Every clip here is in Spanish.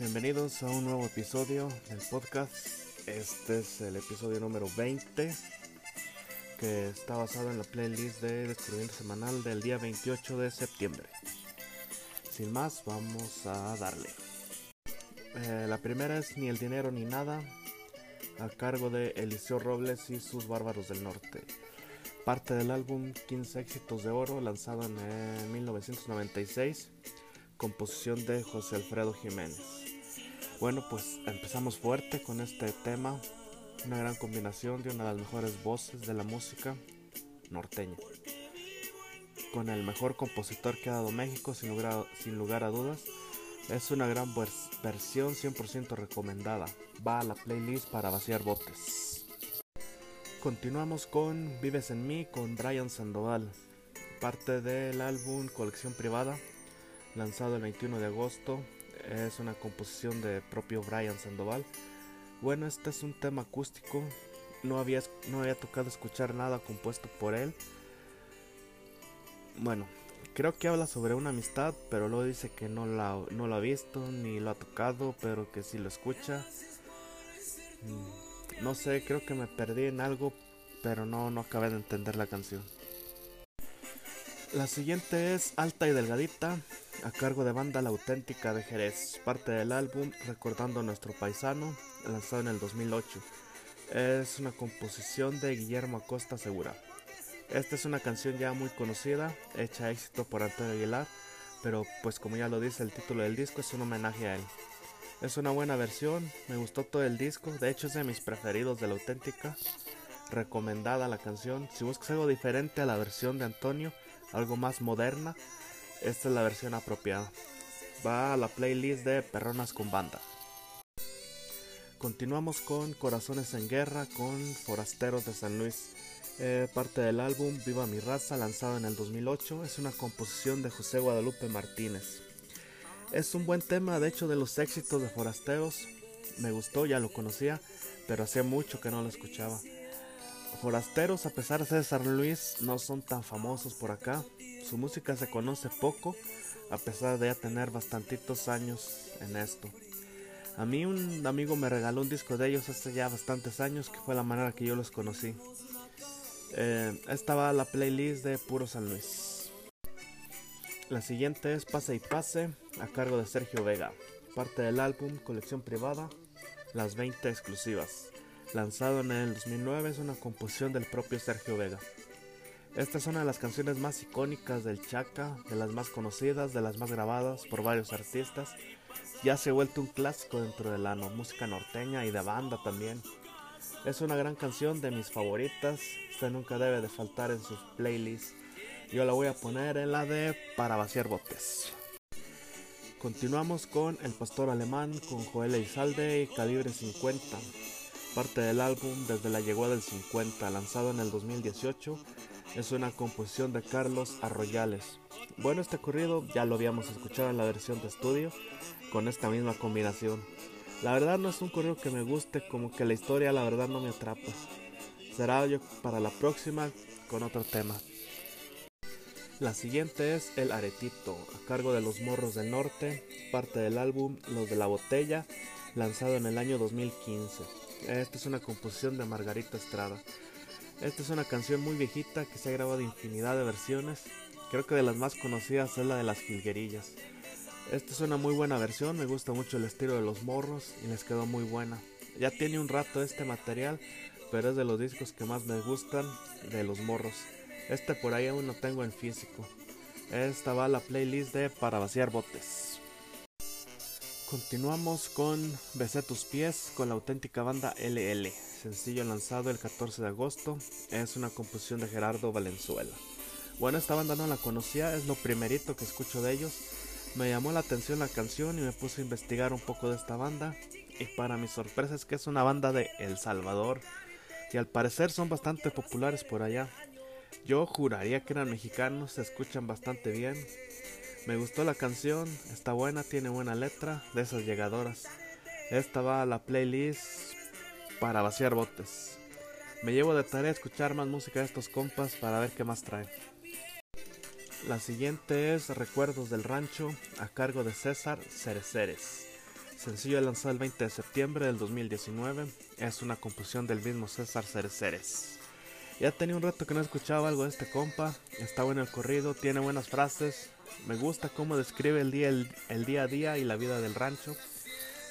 Bienvenidos a un nuevo episodio del podcast. Este es el episodio número 20 que está basado en la playlist de Descubrimiento Semanal del día 28 de septiembre. Sin más, vamos a darle. Eh, la primera es Ni el dinero ni nada, a cargo de Eliseo Robles y sus Bárbaros del Norte. Parte del álbum 15 éxitos de oro lanzado en 1996, composición de José Alfredo Jiménez. Bueno, pues empezamos fuerte con este tema, una gran combinación de una de las mejores voces de la música norteña. Con el mejor compositor que ha dado México, sin lugar, sin lugar a dudas, es una gran versión 100% recomendada. Va a la playlist para vaciar botes. Continuamos con Vives en mí con Brian Sandoval, parte del álbum Colección Privada, lanzado el 21 de agosto. Es una composición de propio Brian Sandoval. Bueno, este es un tema acústico. No había, no había tocado escuchar nada compuesto por él. Bueno, creo que habla sobre una amistad, pero luego dice que no la, no lo ha visto ni lo ha tocado, pero que sí lo escucha. Mm, no sé, creo que me perdí en algo, pero no, no acabé de entender la canción. La siguiente es Alta y Delgadita, a cargo de Banda La Auténtica de Jerez, parte del álbum Recordando a Nuestro Paisano, lanzado en el 2008. Es una composición de Guillermo Acosta Segura. Esta es una canción ya muy conocida, hecha éxito por Antonio Aguilar, pero pues como ya lo dice el título del disco es un homenaje a él. Es una buena versión, me gustó todo el disco, de hecho es de mis preferidos de la auténtica, recomendada la canción. Si buscas algo diferente a la versión de Antonio, algo más moderna, esta es la versión apropiada. Va a la playlist de Perronas con Banda. Continuamos con Corazones en Guerra con Forasteros de San Luis. Eh, parte del álbum Viva mi raza, lanzado en el 2008, es una composición de José Guadalupe Martínez. Es un buen tema, de hecho, de los éxitos de Forasteros. Me gustó, ya lo conocía, pero hacía mucho que no lo escuchaba. Forasteros, a pesar de ser San Luis, no son tan famosos por acá. Su música se conoce poco, a pesar de ya tener bastantitos años en esto. A mí un amigo me regaló un disco de ellos hace ya bastantes años, que fue la manera que yo los conocí. Eh, esta va la playlist de Puro San Luis. La siguiente es Pase y Pase, a cargo de Sergio Vega, parte del álbum Colección Privada, Las 20 Exclusivas. Lanzado en el 2009, es una composición del propio Sergio Vega. Esta es una de las canciones más icónicas del Chaca, de las más conocidas, de las más grabadas por varios artistas. Ya se ha vuelto un clásico dentro de la música norteña y de banda también. Es una gran canción de mis favoritas, esta nunca debe de faltar en sus playlists. Yo la voy a poner en la de Para vaciar botes. Continuamos con El Pastor Alemán con Joel Izalde y Calibre 50, parte del álbum Desde la Llegada del 50, lanzado en el 2018. Es una composición de Carlos Arroyales. Bueno, este corrido ya lo habíamos escuchado en la versión de estudio con esta misma combinación. La verdad no es un correo que me guste, como que la historia la verdad no me atrapa. Será yo para la próxima con otro tema. La siguiente es El Aretito, a cargo de Los Morros del Norte, parte del álbum Los de la Botella, lanzado en el año 2015. Esta es una composición de Margarita Estrada. Esta es una canción muy viejita que se ha grabado infinidad de versiones. Creo que de las más conocidas es la de las jilguerillas. Esta es una muy buena versión, me gusta mucho el estilo de los morros y les quedó muy buena. Ya tiene un rato este material, pero es de los discos que más me gustan de los morros. Este por ahí aún no tengo en físico. Esta va a la playlist de Para vaciar botes. Continuamos con Besé tus pies con la auténtica banda LL, sencillo lanzado el 14 de agosto. Es una composición de Gerardo Valenzuela. Bueno, esta banda no la conocía, es lo primerito que escucho de ellos me llamó la atención la canción y me puse a investigar un poco de esta banda. Y para mi sorpresa es que es una banda de El Salvador. Y al parecer son bastante populares por allá. Yo juraría que eran mexicanos, se escuchan bastante bien. Me gustó la canción, está buena, tiene buena letra, de esas llegadoras. Esta va a la playlist para vaciar botes. Me llevo de tarea escuchar más música de estos compas para ver qué más traen. La siguiente es Recuerdos del Rancho a cargo de César Cereceres. Sencillo lanzado el 20 de septiembre del 2019. Es una composición del mismo César Cereceres. Ya tenía un rato que no escuchaba algo de este compa. Está bueno el corrido, tiene buenas frases. Me gusta cómo describe el día, el, día a día y la vida del rancho.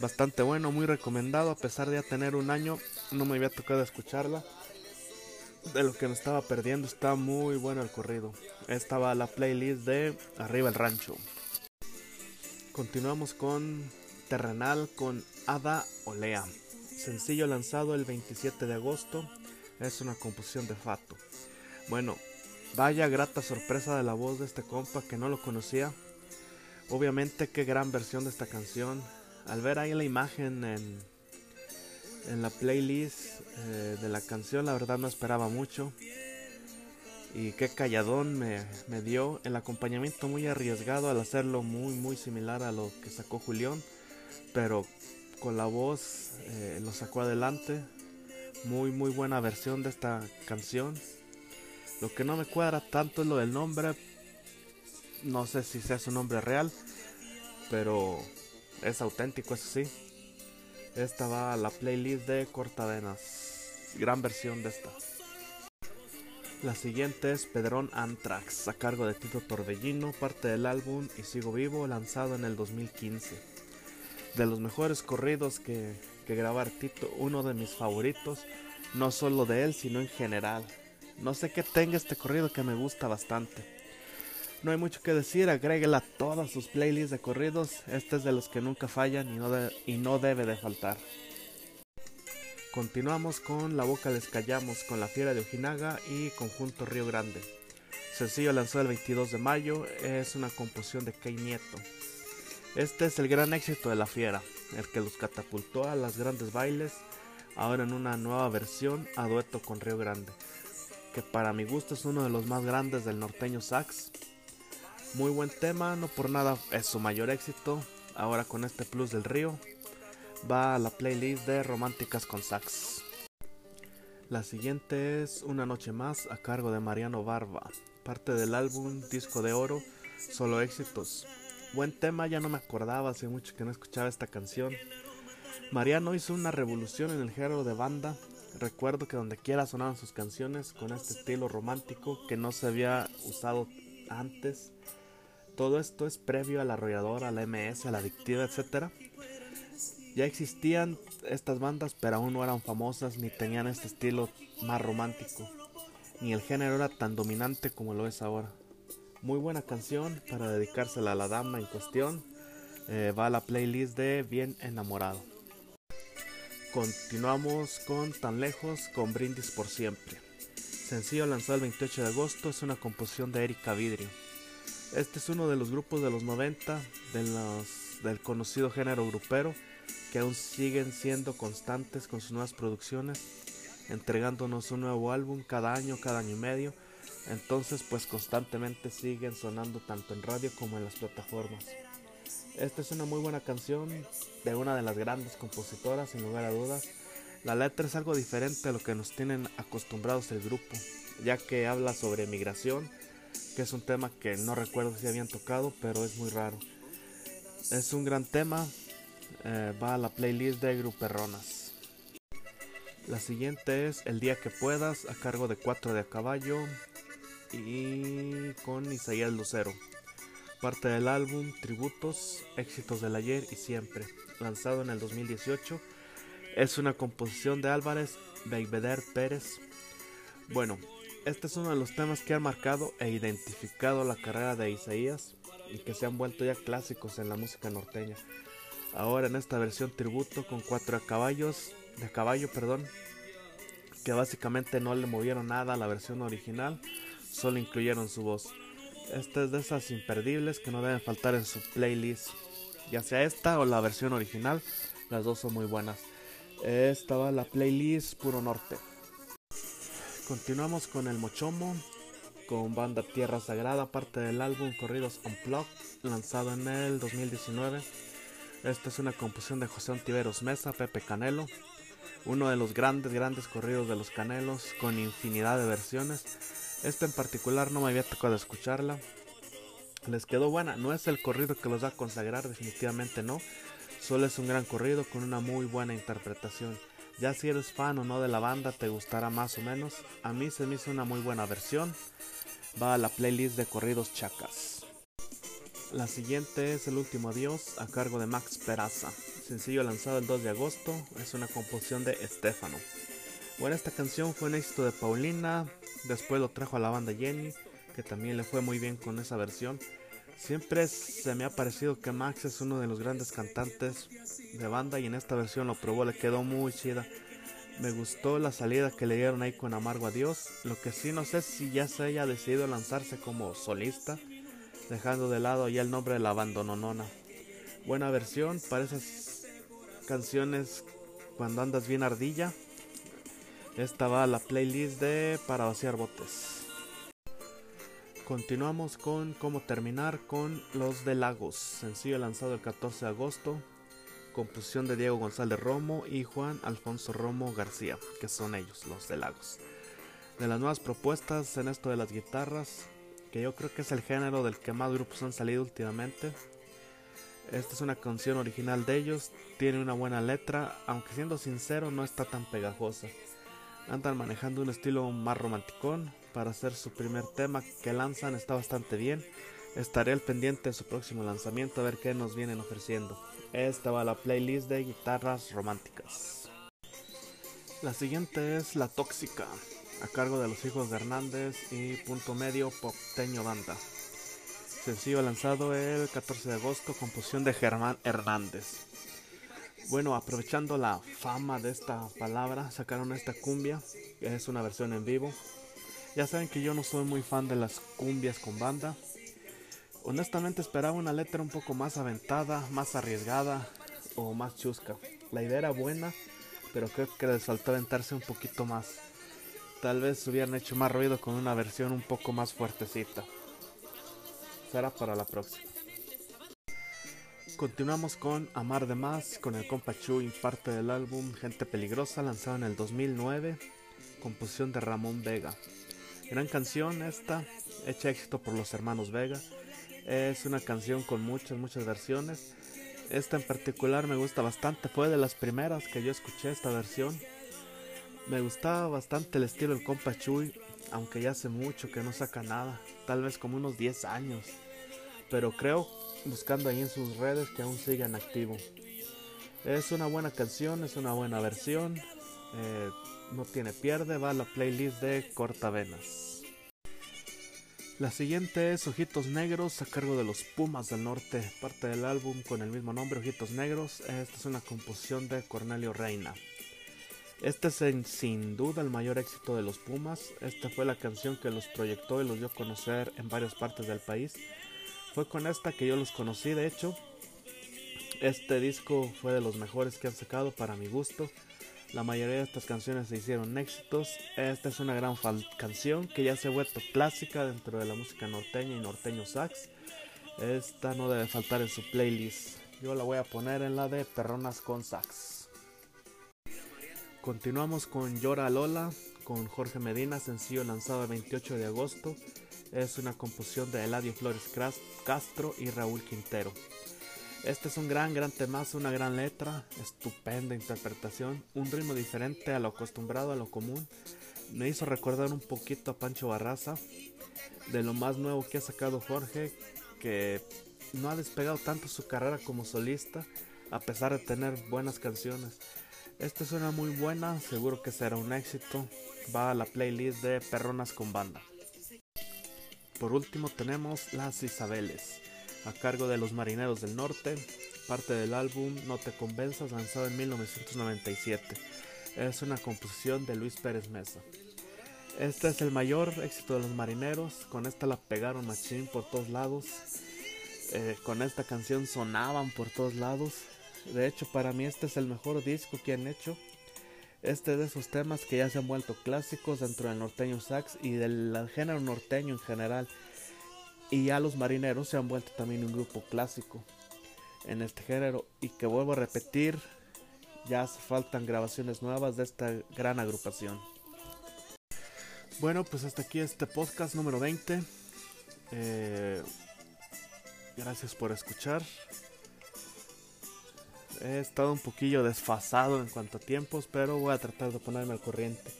Bastante bueno, muy recomendado. A pesar de ya tener un año, no me había tocado escucharla. De lo que me estaba perdiendo, está muy bueno el corrido. Esta va la playlist de Arriba el Rancho. Continuamos con Terrenal con Ada Olea. Sencillo lanzado el 27 de agosto. Es una composición de Fato. Bueno, vaya grata sorpresa de la voz de este compa que no lo conocía. Obviamente qué gran versión de esta canción. Al ver ahí la imagen en, la playlist eh, de la canción, la verdad no esperaba mucho. Y qué calladón me, me, dio. El acompañamiento muy arriesgado al hacerlo muy muy similar a lo que sacó Julián pero con la voz eh, lo sacó adelante. Muy, muy buena versión de esta canción. Lo que no me cuadra tanto es lo del nombre. No sé si sea su nombre real, pero es auténtico, eso sí. Esta va a la playlist de Cortadenas. Gran versión de esta. La siguiente es Pedrón Anthrax, a cargo de Tito Torbellino, parte del álbum Y Sigo Vivo, lanzado en el 2015 de los mejores corridos que, que grabar Tito, uno de mis favoritos, no solo de él, sino en general. No sé qué tenga este corrido que me gusta bastante. No hay mucho que decir, agréguela a todas sus playlists de corridos. Este es de los que nunca fallan y no, y no debe de faltar. Continuamos con La Boca Les Callamos con La Fiera de Ojinaga y Conjunto Río Grande. Sencillo lanzado el 22 de mayo, es una composición de Key Nieto. Este es el gran éxito de La Fiera, el que los catapultó a las grandes bailes, ahora en una nueva versión a dueto con Río Grande, que para mi gusto es uno de los más grandes del norteño sax. Muy buen tema, no por nada es su mayor éxito, ahora con este plus del río, va a la playlist de Románticas con Sax. La siguiente es Una Noche Más a cargo de Mariano Barba, parte del álbum Disco de Oro, Solo Éxitos. Buen tema, ya no me acordaba, hace mucho que no escuchaba esta canción. Mariano hizo una revolución en el género de banda. Recuerdo que donde quiera sonaban sus canciones con este estilo romántico que no se había usado antes. Todo esto es previo a la arrolladora, a la MS, a la adictiva, etc. Ya existían estas bandas, pero aún no eran famosas ni tenían este estilo más romántico. Ni el género era tan dominante como lo es ahora. Muy buena canción para dedicársela a la dama en cuestión. Eh, va a la playlist de Bien Enamorado. Continuamos con Tan Lejos con Brindis por Siempre. Sencillo lanzado el 28 de agosto es una composición de Erika Vidrio. Este es uno de los grupos de los 90 de los, del conocido género grupero que aún siguen siendo constantes con sus nuevas producciones, entregándonos un nuevo álbum cada año, cada año y medio entonces pues constantemente siguen sonando tanto en radio como en las plataformas. Esta es una muy buena canción de una de las grandes compositoras sin lugar a dudas. La letra es algo diferente a lo que nos tienen acostumbrados el grupo, ya que habla sobre migración, que es un tema que no recuerdo si habían tocado, pero es muy raro. Es un gran tema, eh, va a la playlist de Gruperronas. La siguiente es El día que puedas, a cargo de 4 de a caballo, y con Isaías Lucero. Parte del álbum Tributos, Éxitos del Ayer y Siempre, lanzado en el 2018. Es una composición de Álvarez Beibeder Pérez. Bueno, este es uno de los temas que han marcado e identificado la carrera de Isaías y que se han vuelto ya clásicos en la música norteña. Ahora en esta versión tributo con cuatro caballos, de caballo, perdón, que básicamente no le movieron nada a la versión original solo incluyeron su voz. Esta es de esas imperdibles que no deben faltar en su playlist, ya sea esta o la versión original, las dos son muy buenas. Esta va la playlist Puro Norte. Continuamos con el Mochomo, con banda Tierra Sagrada, parte del álbum Corridos Unplugged, lanzado en el 2019. Esta es una composición de José Ontiveros Mesa, Pepe Canelo, uno de los grandes, grandes corridos de los Canelos, con infinidad de versiones. Esta en particular no me había tocado escucharla. Les quedó buena. No es el corrido que los va a consagrar, definitivamente no. Solo es un gran corrido con una muy buena interpretación. Ya si eres fan o no de la banda, te gustará más o menos. A mí se me hizo una muy buena versión. Va a la playlist de corridos chacas. La siguiente es El último adiós a cargo de Max Peraza. Sencillo lanzado el 2 de agosto, es una composición de Estefano. Bueno, esta canción fue un éxito de Paulina, después lo trajo a la banda Jenny, que también le fue muy bien con esa versión. Siempre se me ha parecido que Max es uno de los grandes cantantes de banda y en esta versión lo probó, le quedó muy chida. Me gustó la salida que le dieron ahí con Amargo Adiós. Lo que sí no sé si ya se haya decidido lanzarse como solista, dejando de lado ya el nombre de la abandononona. Buena versión para esas canciones cuando andas bien ardilla. Esta va la playlist de Para vaciar botes. Continuamos con cómo terminar con Los de Lagos, sencillo lanzado el 14 de agosto, composición de Diego González Romo y Juan Alfonso Romo García, que son ellos, Los de Lagos. De las nuevas propuestas en esto de las guitarras, que yo creo que es el género del que más grupos han salido últimamente. Esta es una canción original de ellos, tiene una buena letra, aunque siendo sincero no está tan pegajosa. Andan manejando un estilo más romanticón, para hacer su primer tema que lanzan está bastante bien. Estaré al pendiente de su próximo lanzamiento a ver qué nos vienen ofreciendo. Esta va a la playlist de guitarras románticas. La siguiente es La Tóxica, a cargo de los hijos de Hernández y Punto Medio Popteño Banda. Sencillo lanzado el 14 de agosto, composición de Germán Hernández. Bueno, aprovechando la fama de esta palabra, sacaron esta cumbia, es una versión en vivo, ya saben que yo no soy muy fan de las cumbias con banda. Honestamente esperaba una letra un poco más aventada, más arriesgada o más chusca. La idea era buena, pero creo que les faltó aventarse un poquito más. Tal vez hubieran hecho más ruido con una versión un poco más fuertecita. Será para la próxima. Continuamos con Amar de Más, con el compa Chuy, parte del álbum Gente Peligrosa, lanzado en el 2009, composición de Ramón Vega. Gran canción esta, hecha éxito por los hermanos Vega. Es una canción con muchas, muchas versiones. Esta en particular me gusta bastante, fue de las primeras que yo escuché esta versión. Me gustaba bastante el estilo del compa Chuy, aunque ya hace mucho que no saca nada, tal vez como unos 10 años. Pero creo, buscando ahí en sus redes, que aún sigue en activo. Es una buena canción, es una buena versión. Eh, no tiene pierde, va a la playlist de Cortavenas. La siguiente es Ojitos Negros a cargo de los Pumas del Norte, parte del álbum con el mismo nombre, Ojitos Negros. Esta es una composición de Cornelio Reina. Este es sin duda el mayor éxito de los Pumas. Esta fue la canción que los proyectó y los dio a conocer en varias partes del país. Fue con esta que yo los conocí, de hecho. Este disco fue de los mejores que han sacado para mi gusto. La mayoría de estas canciones se hicieron éxitos. Esta es una gran canción que ya se ha vuelto clásica dentro de la música norteña y norteño sax. Esta no debe faltar en su playlist. Yo la voy a poner en la de Perronas con sax. Continuamos con Llora Lola con Jorge Medina, sencillo lanzado el 28 de agosto. Es una composición de Eladio Flores Castro y Raúl Quintero. Este es un gran, gran temazo, una gran letra, estupenda interpretación, un ritmo diferente a lo acostumbrado, a lo común. Me hizo recordar un poquito a Pancho Barraza, de lo más nuevo que ha sacado Jorge, que no ha despegado tanto su carrera como solista, a pesar de tener buenas canciones. Esta suena muy buena, seguro que será un éxito. Va a la playlist de Perronas con Banda. Por último tenemos Las Isabeles a cargo de los Marineros del Norte, parte del álbum No te convenzas lanzado en 1997. Es una composición de Luis Pérez Mesa. Este es el mayor éxito de los marineros, con esta la pegaron machín por todos lados, eh, con esta canción sonaban por todos lados, de hecho para mí este es el mejor disco que han hecho, este de esos temas que ya se han vuelto clásicos dentro del norteño sax y del género norteño en general, y ya los marineros se han vuelto también un grupo clásico en este género. Y que vuelvo a repetir, ya faltan grabaciones nuevas de esta gran agrupación. Bueno, pues hasta aquí este podcast número 20. Eh, gracias por escuchar. He estado un poquillo desfasado en cuanto a tiempos, pero voy a tratar de ponerme al corriente.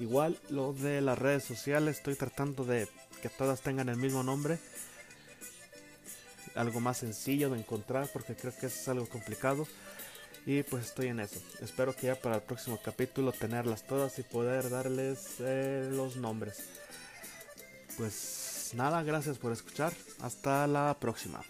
Igual lo de las redes sociales, estoy tratando de que todas tengan el mismo nombre. Algo más sencillo de encontrar porque creo que es algo complicado. Y pues estoy en eso. Espero que ya para el próximo capítulo tenerlas todas y poder darles eh, los nombres. Pues nada, gracias por escuchar. Hasta la próxima.